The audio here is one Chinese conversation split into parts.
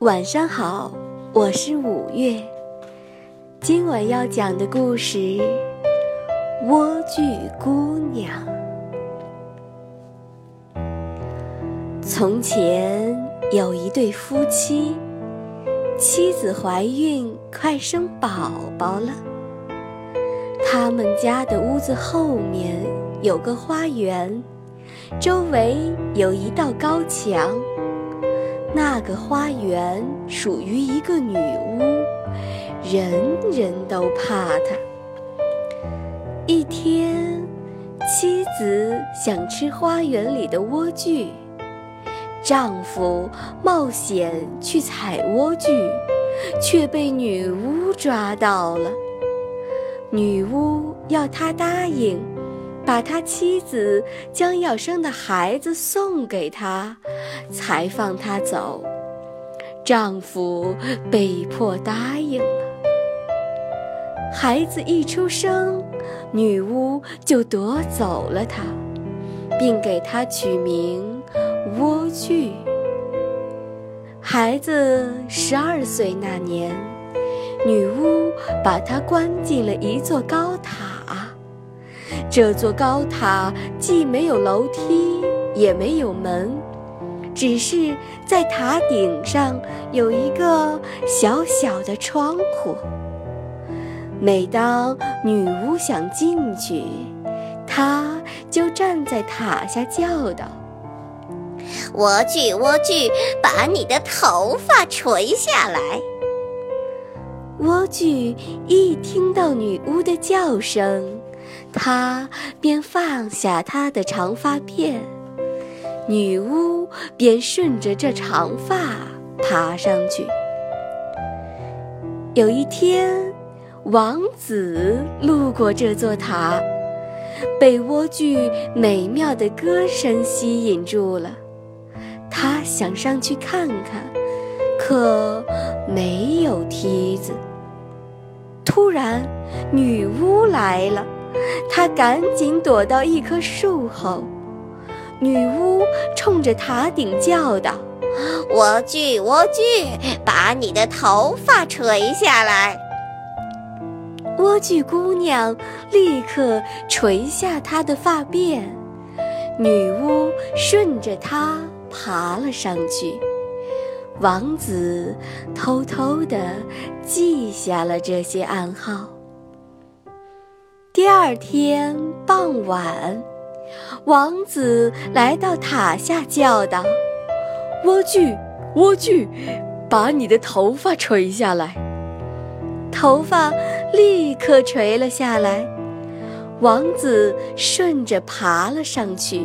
晚上好，我是五月。今晚要讲的故事《莴苣姑娘》。从前有一对夫妻，妻子怀孕，快生宝宝了。他们家的屋子后面有个花园，周围有一道高墙。那个花园属于一个女巫，人人都怕她。一天，妻子想吃花园里的莴苣，丈夫冒险去采莴苣，却被女巫抓到了。女巫要他答应。把他妻子将要生的孩子送给他，才放他走。丈夫被迫答应了。孩子一出生，女巫就夺走了他，并给他取名莴苣。孩子十二岁那年，女巫把他关进了一座高塔。这座高塔既没有楼梯，也没有门，只是在塔顶上有一个小小的窗户。每当女巫想进去，她就站在塔下叫道：“莴苣，莴苣，把你的头发垂下来。”莴苣一听到女巫的叫声。他便放下他的长发辫，女巫便顺着这长发爬上去。有一天，王子路过这座塔，被莴苣美妙的歌声吸引住了。他想上去看看，可没有梯子。突然，女巫来了。他赶紧躲到一棵树后，女巫冲着塔顶叫道：“莴苣，莴苣，把你的头发垂下来。”莴苣姑娘立刻垂下她的发辫，女巫顺着她爬了上去。王子偷偷地记下了这些暗号。第二天傍晚，王子来到塔下，叫道：“莴苣，莴苣，把你的头发垂下来。”头发立刻垂了下来。王子顺着爬了上去。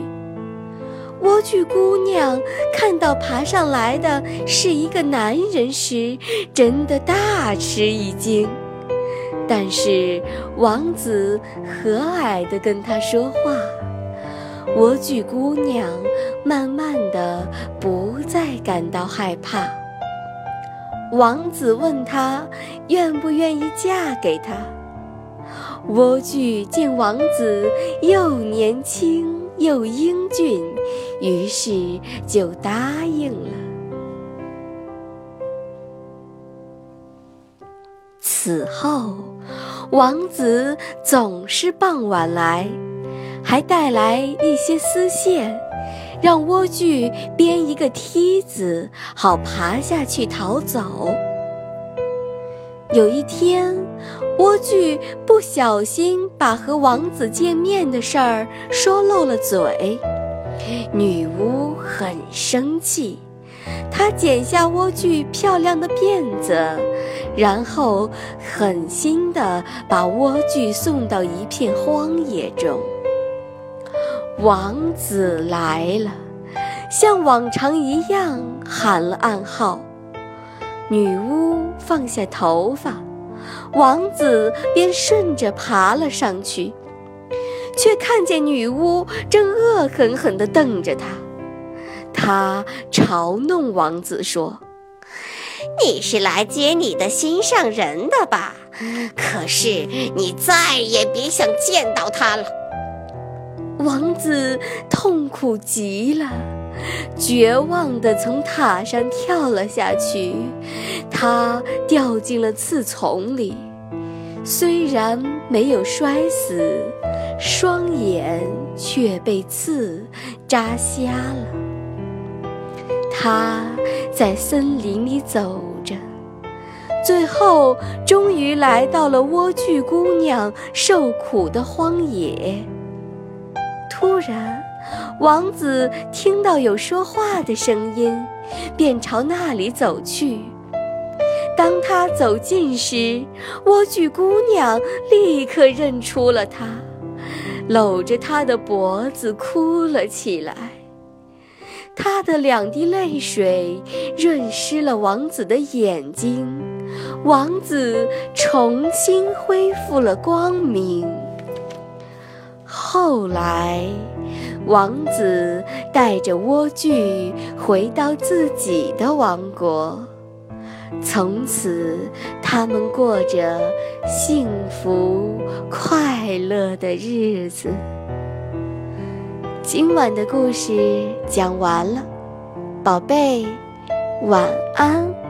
莴苣姑娘看到爬上来的是一个男人时，真的大吃一惊。但是王子和蔼地跟他说话，莴苣姑娘慢慢的不再感到害怕。王子问她愿不愿意嫁给他。莴苣见王子又年轻又英俊，于是就答应了。此后，王子总是傍晚来，还带来一些丝线，让莴苣编一个梯子，好爬下去逃走。有一天，莴苣不小心把和王子见面的事儿说漏了嘴，女巫很生气。她剪下莴苣漂亮的辫子，然后狠心地把莴苣送到一片荒野中。王子来了，像往常一样喊了暗号。女巫放下头发，王子便顺着爬了上去，却看见女巫正恶狠狠地瞪着他。他嘲弄王子说：“你是来接你的心上人的吧？可是你再也别想见到他了。”王子痛苦极了，绝望地从塔上跳了下去，他掉进了刺丛里。虽然没有摔死，双眼却被刺扎瞎了。他在森林里走着，最后终于来到了莴苣姑娘受苦的荒野。突然，王子听到有说话的声音，便朝那里走去。当他走近时，莴苣姑娘立刻认出了他，搂着他的脖子哭了起来。她的两滴泪水润湿了王子的眼睛，王子重新恢复了光明。后来，王子带着莴苣回到自己的王国。从此，他们过着幸福快乐的日子。今晚的故事讲完了，宝贝，晚安。